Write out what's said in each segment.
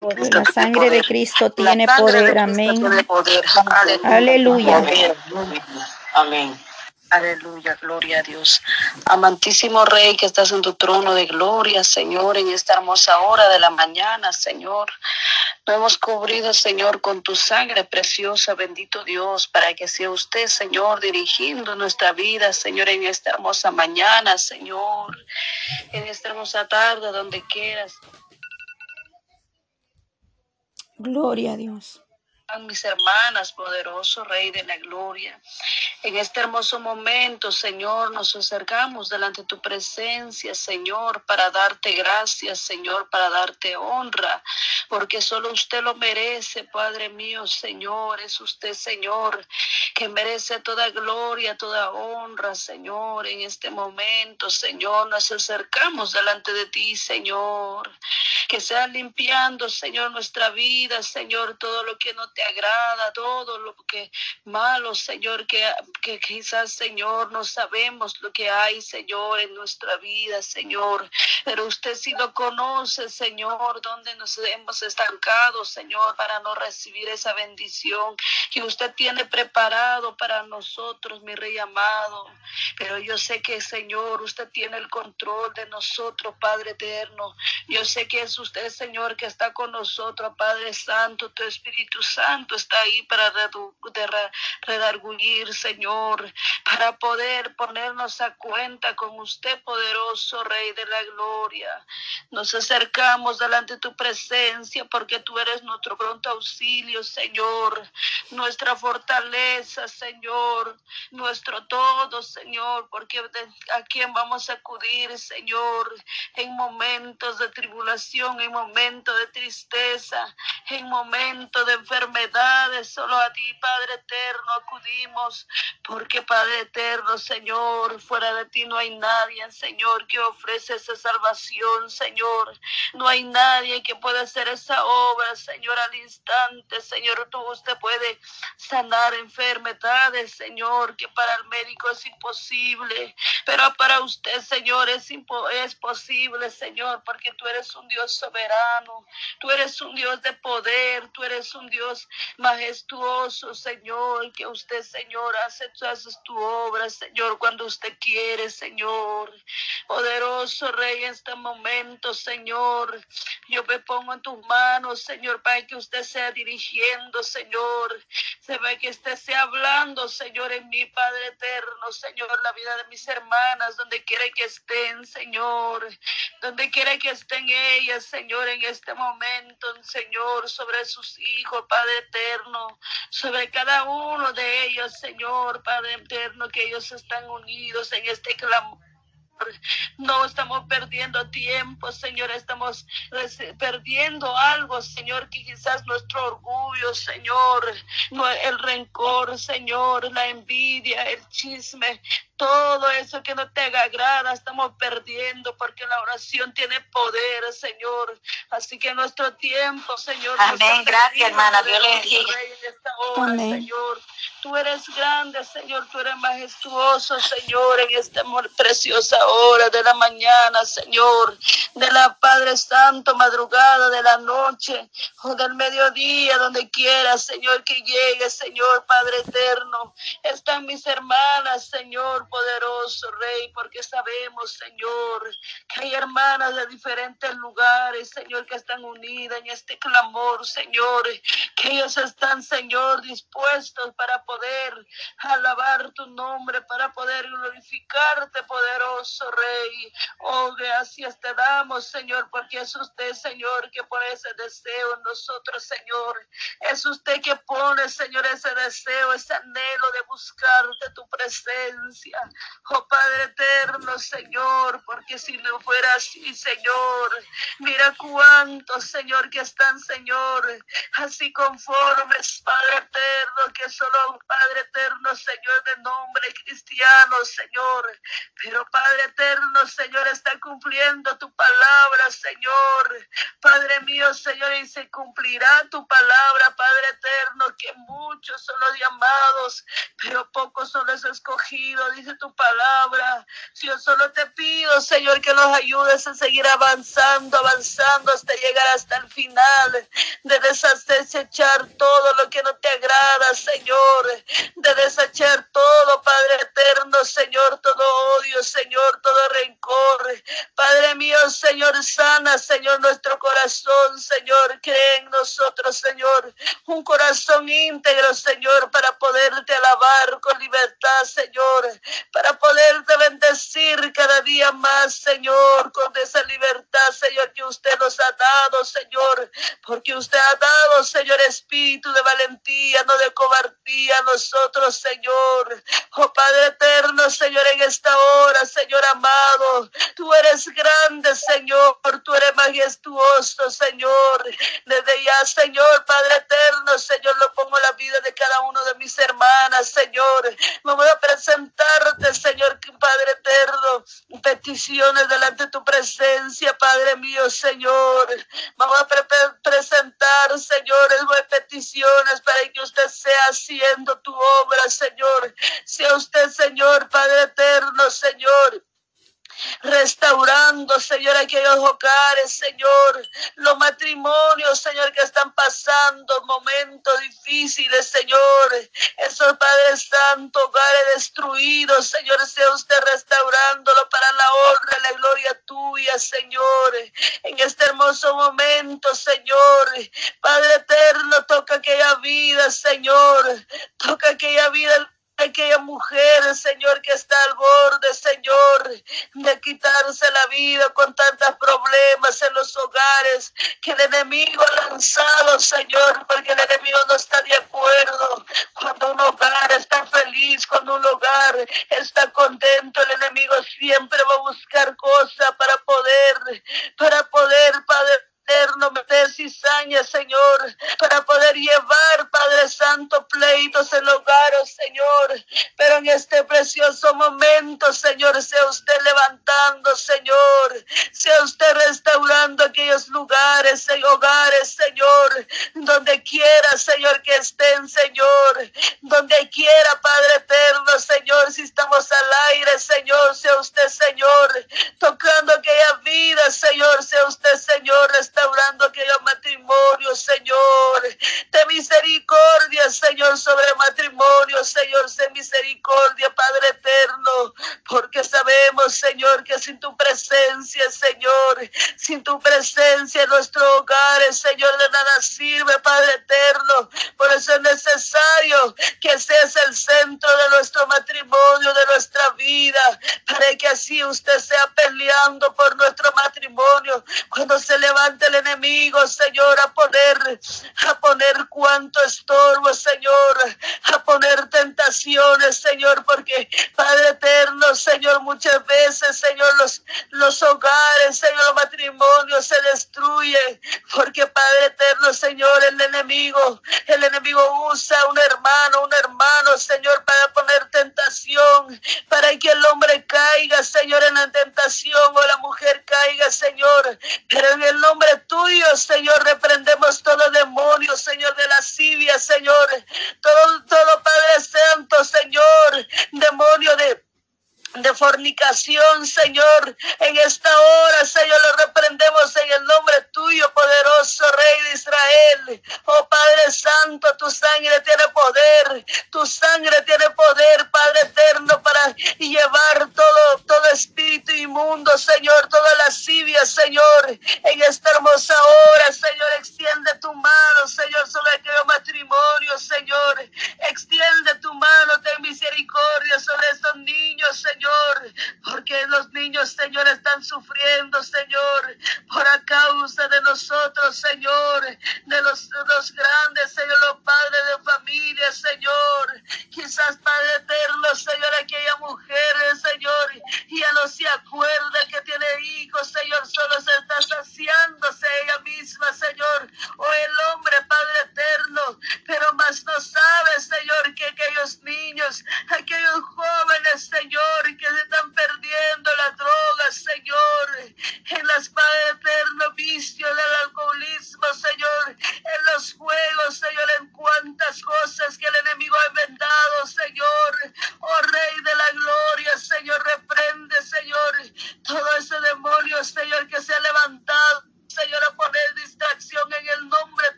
La sangre de Cristo tiene poder. Amén. Aleluya. Amén. Aleluya, gloria a Dios. Amantísimo Rey que estás en tu trono de gloria, Señor, en esta hermosa hora de la mañana, Señor. Nos hemos cubrido, Señor, con tu sangre preciosa, bendito Dios, para que sea usted, Señor, dirigiendo nuestra vida, Señor, en esta hermosa mañana, Señor, en esta hermosa tarde, donde quieras. Gloria a Dios mis hermanas, poderoso Rey de la Gloria. En este hermoso momento, Señor, nos acercamos delante de tu presencia, Señor, para darte gracias, Señor, para darte honra, porque solo usted lo merece, Padre mío, Señor. Es usted, Señor, que merece toda gloria, toda honra, Señor. En este momento, Señor, nos acercamos delante de ti, Señor. Que sea limpiando, Señor, nuestra vida, Señor, todo lo que no agrada, todo lo que malo, Señor, que, que quizás, Señor, no sabemos lo que hay, Señor, en nuestra vida, Señor. Pero usted sí lo conoce, Señor, donde nos hemos estancado, Señor, para no recibir esa bendición que usted tiene preparado para nosotros, mi Rey amado. Pero yo sé que, Señor, usted tiene el control de nosotros, Padre eterno. Yo sé que es usted, Señor, que está con nosotros, Padre Santo, tu Espíritu Santo Santo está ahí para redargullir, Señor, para poder ponernos a cuenta con usted, poderoso Rey de la Gloria. Nos acercamos delante de tu presencia porque tú eres nuestro pronto auxilio, Señor, nuestra fortaleza, Señor, nuestro todo, Señor, porque a quién vamos a acudir, Señor, en momentos de tribulación, en momentos de tristeza, en momentos de enfermedad solo a ti, Padre eterno, acudimos, porque Padre eterno, Señor, fuera de ti no hay nadie, Señor, que ofrece esa salvación, Señor. No hay nadie que pueda hacer esa obra, Señor, al instante, Señor. Tú usted puede sanar enfermedades, Señor, que para el médico es imposible, pero para usted, Señor, es, es posible, Señor, porque tú eres un Dios soberano, tú eres un Dios de poder, tú eres un Dios majestuoso, Señor, que usted, Señor, hace, tu obra, Señor, cuando usted quiere, Señor. Poderoso Rey, en este momento, Señor, yo me pongo en tus manos, Señor, para que usted sea dirigiendo, Señor. Se ve que usted sea hablando, Señor, en mi Padre eterno, Señor, la vida de mis hermanas, donde quiera que estén, Señor, donde quiera que estén ellas, Señor, en este momento, Señor, sobre sus hijos, Padre eterno, sobre cada uno de ellos, Señor, Padre eterno, que ellos están unidos en este clamor. No estamos perdiendo tiempo, Señor, estamos perdiendo algo, Señor, que quizás nuestro orgullo, Señor, el rencor, Señor, la envidia, el chisme, todo eso que no te agrada, estamos perdiendo porque la oración tiene poder, Señor. Así que nuestro tiempo, Señor. Amén. Gracias, hermana. Dios le bendiga. Señor. Tú eres grande, Señor. Tú eres majestuoso, Señor, en esta preciosa hora de la mañana, Señor. De la Padre Santo, madrugada de la noche o del mediodía, donde quiera, Señor, que llegue, Señor, Padre eterno. Están mis hermanas, Señor poderoso Rey, porque sabemos, Señor, que hay hermanas de diferentes lugares, Señor, que están unidas en este clamor, Señor, que ellos están, Señor, dispuestos para poder alabar tu nombre, para poder glorificarte, poderoso Rey. Oh, gracias te damos, Señor, porque es usted, Señor, que pone ese deseo en nosotros, Señor. Es usted que pone, Señor, ese deseo, ese anhelo de buscarte tu presencia. Oh Padre eterno, Señor, porque si no fuera así, Señor, mira cuántos, Señor, que están, Señor, así conformes, Padre eterno, que solo Padre eterno, Señor, de nombre cristiano, Señor. Pero Padre eterno, Señor, está cumpliendo tu palabra, Señor. Padre mío, Señor, y se cumplirá tu palabra, Padre eterno, que muchos son los llamados, pero pocos son los escogidos, dice dice tu palabra. Yo solo te pido, Señor, que nos ayudes a seguir avanzando, avanzando hasta llegar hasta el final, de desechar todo lo que no te agrada, Señor, de desechar todo, Padre eterno, Señor, todo odio, Señor, todo rencor. Padre mío, Señor, sana, Señor, nuestro corazón, Señor, cree en nosotros, Señor, un corazón íntegro, Señor, para poderte alabar con libertad, Señor, para poderte bendecir cada día más, Señor, con esa libertad, Señor, que usted nos ha dado, Señor, porque usted ha dado, Señor, espíritu de valentía, no de cobardía a nosotros, Señor. Oh Padre eterno, Señor, en esta hora, Señor amado, tú eres grande, Señor, tú eres majestuoso, Señor. Desde ya, Señor, Padre eterno, Señor, lo pongo la vida de cada uno de mis hermanas, Señor. Me voy a Señor, Padre eterno, peticiones delante de tu presencia, Padre mío, Señor. Vamos a presentar, Señor, peticiones para que usted sea haciendo tu obra, Señor. Sea usted, Señor, Padre eterno, Señor restaurando, Señor, aquellos hogares, Señor, los matrimonios, Señor, que están pasando momentos difíciles, Señor, esos Padres Santos, hogares destruidos, Señor, sea usted restaurándolo para la honra y la gloria tuya, Señor, en este hermoso momento, Señor, Padre eterno, toca aquella vida, Señor, toca aquella vida aquella mujer, Señor, que está al borde, Señor, de quitarse la vida con tantos problemas en los hogares que el enemigo ha lanzado, Señor, porque el enemigo no está de acuerdo. Cuando un hogar está feliz, cuando un hogar está contento, el enemigo siempre va a buscar cosas para poder, para poder, Padre eterno, meter cizaña, Señor, para poder llevar, Padre Santo, pleitos en hogar, oh Señor. Pero en este precioso momento, Señor, sea usted levantando, Señor, sea usted restaurando aquellos lugares, y hogares, Señor, donde quiera, Señor, que estén, Señor, donde quiera, Padre eterno, Señor, si estamos al aire, Señor, sea usted, Señor, tocando aquella vida, Señor, sea usted, Señor, restaurando aquellos matrimonios, Señor. De misericordia, Señor, sobre matrimonio, Señor, de misericordia, Padre eterno, porque sabemos, Señor, que sin tu presencia, Señor, sin tu presencia en nuestros hogares, Señor, de nada sirve, Padre eterno. Por eso es necesario que seas el centro de nuestro matrimonio, de nuestra vida, para que así usted sea peleando por nuestro matrimonio. Cuando se levante el enemigo, Señor, a poner, a poner cuanto estorbo, Señor, a poner tentaciones, Porque Padre eterno, Señor, muchas veces, Señor, los, los hogares, Señor, los matrimonios se destruyen, porque Padre eterno, Señor, el enemigo, el enemigo usa un hermano, un hermano, Señor, para poner tentación, para que el hombre caiga, Señor, en la tentación o la mujer caiga, Señor, pero en el nombre tuyo, Señor, reprendemos todo demonio, Señor, de lascivia, Señor. Todo, todo Padre Santo, Señor, demonio de de fornicación, Señor. En esta hora, Señor, lo reprendemos en el nombre tuyo, poderoso Rey de Israel. Oh Padre Santo, tu sangre tiene poder, tu sangre tiene poder, Padre eterno, para llevar todo, todo espíritu inmundo, Señor, toda lascivia, Señor. En esta hermosa hora, Señor, extiende tu mano, Señor, sobre aquel matrimonio, Señor. Extiende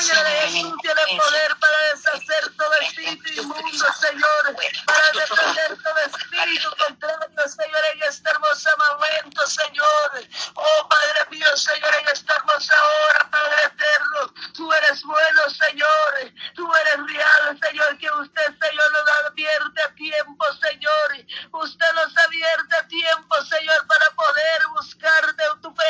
sangre para deshacer todo espíritu inmundo, Señor, para defender todo espíritu contrario, Señor, en este hermoso momento, Señor. Oh, Padre mío, Señor, en esta hermosa hora, Padre eterno, tú eres bueno, Señor, tú eres real, Señor, que usted, Señor, nos advierte a tiempo, Señor, usted nos advierte a tiempo, Señor, para poder buscarte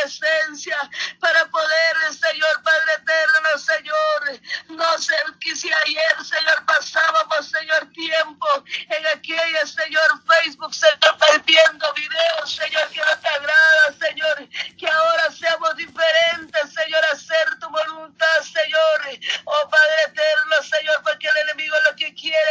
presencia para poder, Señor Padre eterno, Señor, no sé si ayer, Señor, pasábamos, Señor, tiempo en aquella, Señor, Facebook, Señor, viendo videos, Señor, que no te agrada, Señor, que ahora seamos diferentes, Señor, hacer tu voluntad, Señor, oh Padre eterno, Señor, porque el enemigo lo que quiere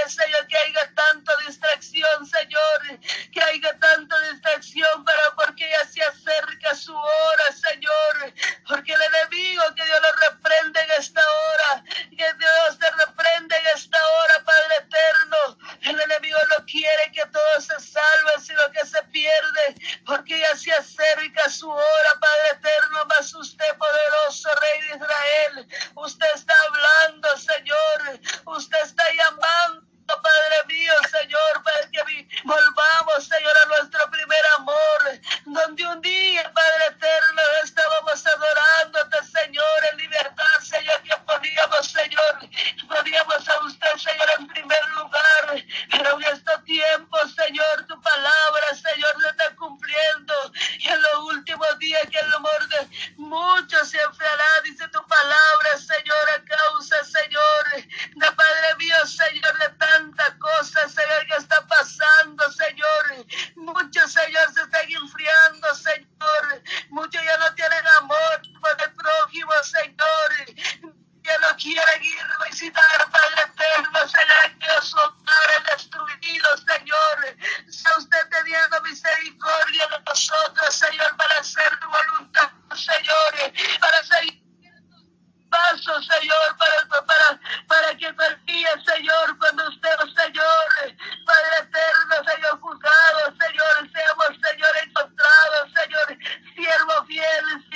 fieles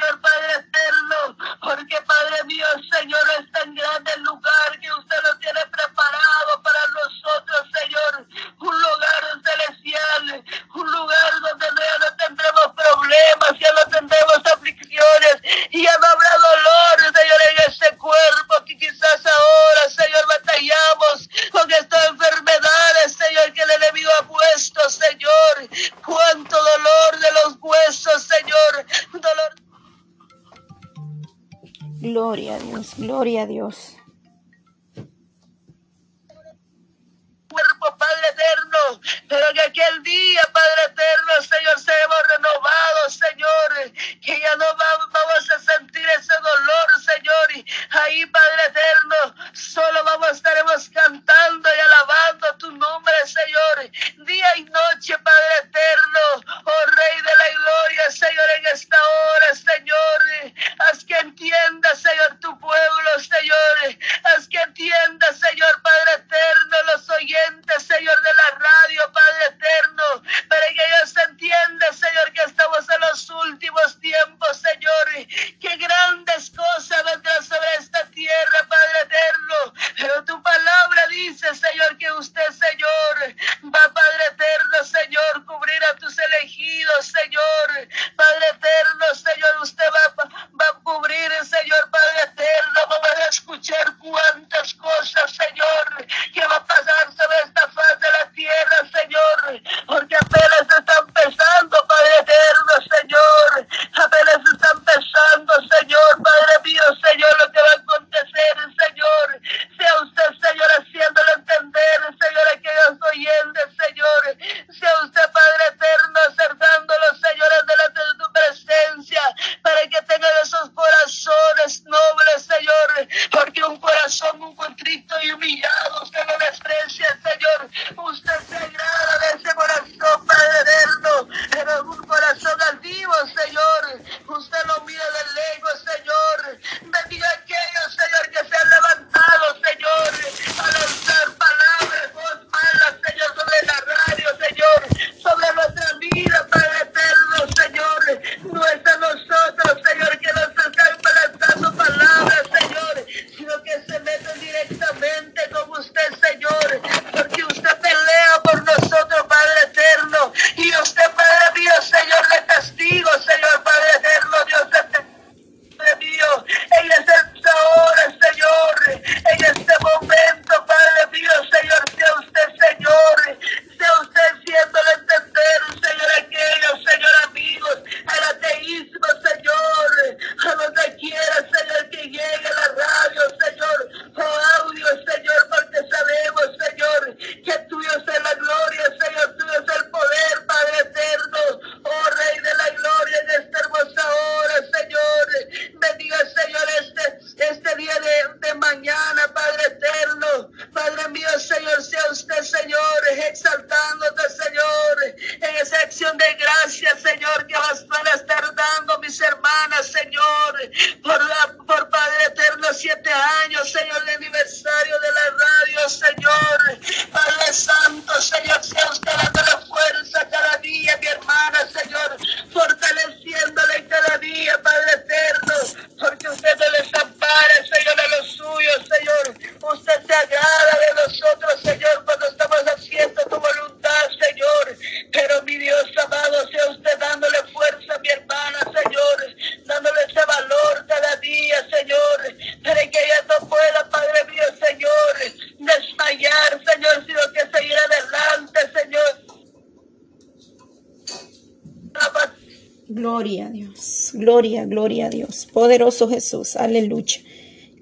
Gloria, gloria a Dios. Poderoso Jesús. Aleluya.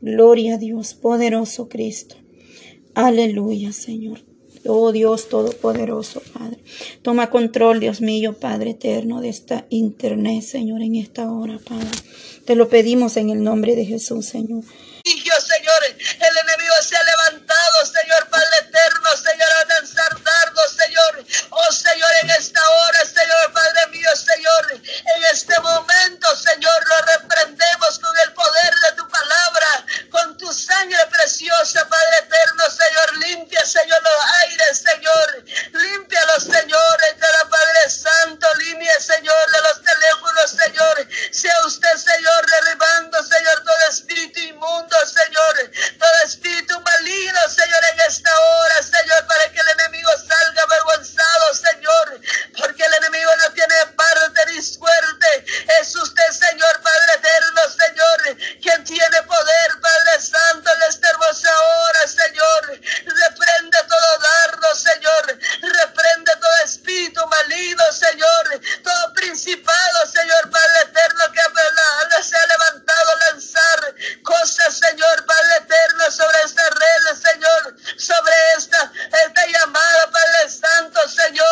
Gloria a Dios. Poderoso Cristo. Aleluya, Señor. Oh Dios Todopoderoso, Padre. Toma control, Dios mío, Padre eterno, de esta internet, Señor, en esta hora, Padre. Te lo pedimos en el nombre de Jesús, Señor. Señor, el enemigo se ha levantado, Señor, Padre eterno, Señor, a lanzar dardos, Señor. Oh, Señor, en esta hora, Señor, Padre mío, Señor, momento, Señor, lo reprendemos con el poder de tu palabra, con tu sangre preciosa, Padre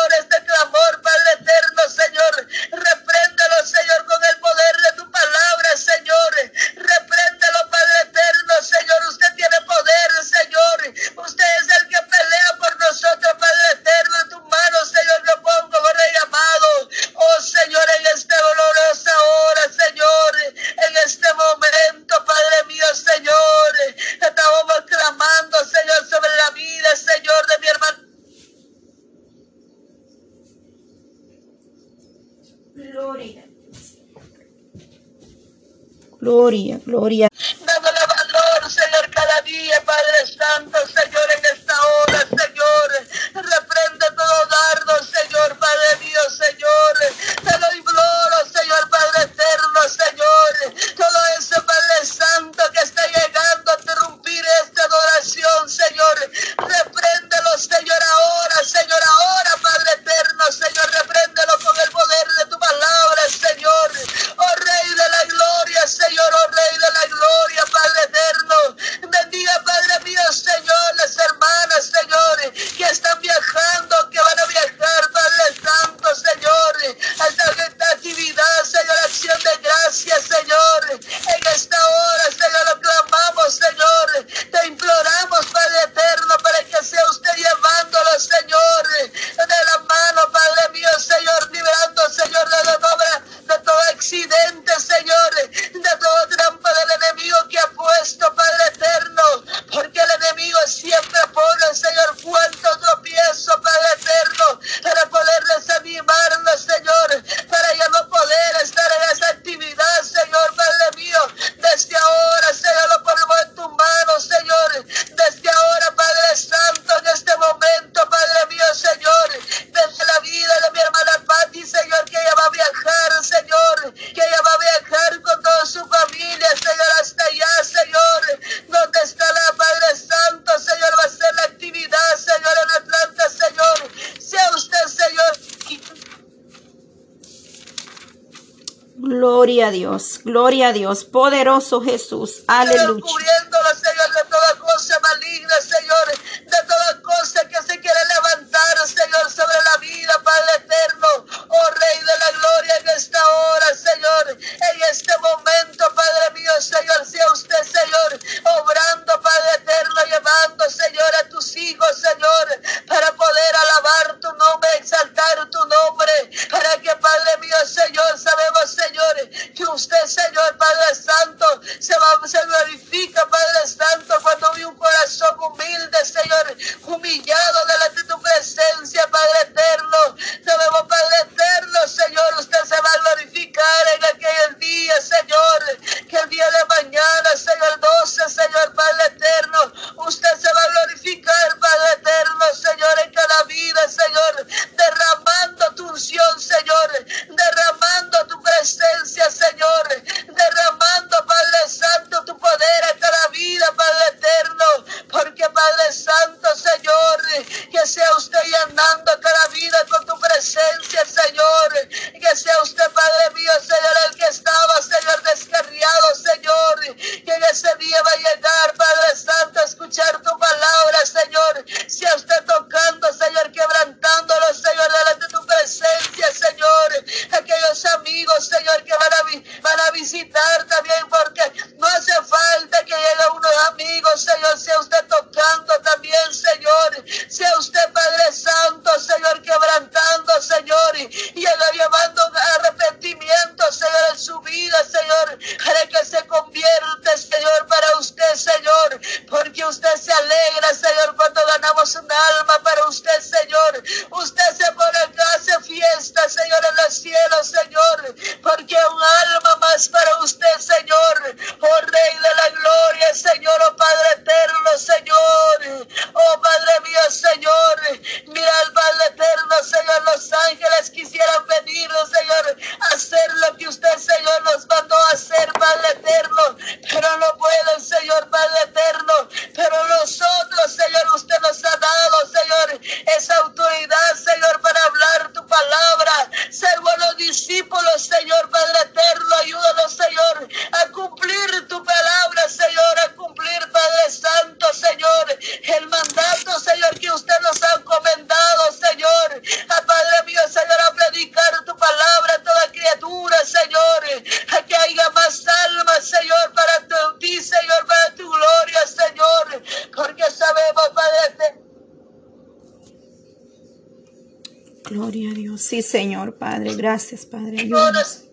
flores de gloria Dios, gloria a Dios, poderoso Jesús, aleluya. Señor, Padre. Gracias, Padre. Ayúdanos.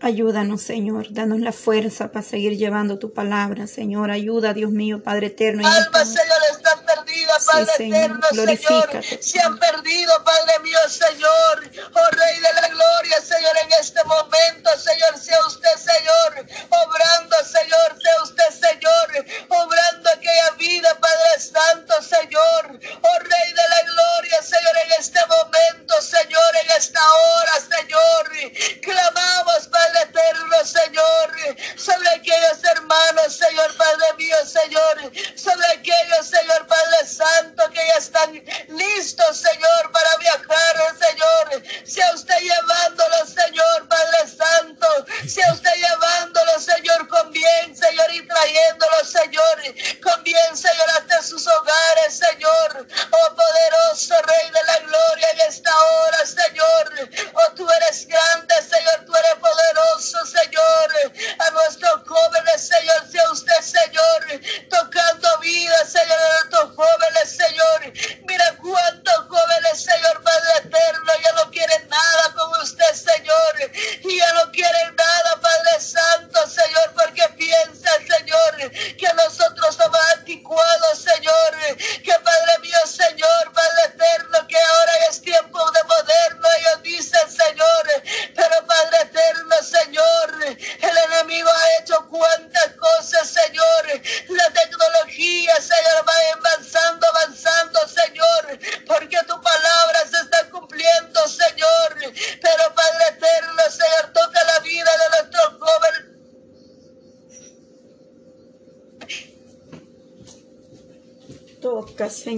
Ayúdanos, Señor. Danos la fuerza para seguir llevando tu palabra, Señor. Ayuda, Dios mío, Padre eterno. Almas, este Señor, están perdidas, Padre sí, eterno, Señor. Se han perdido, Padre mío, Señor. Oh, Rey de la gloria, Señor, en este momento.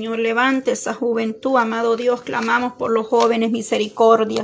Señor. Levante esa juventud, amado Dios. Clamamos por los jóvenes misericordia.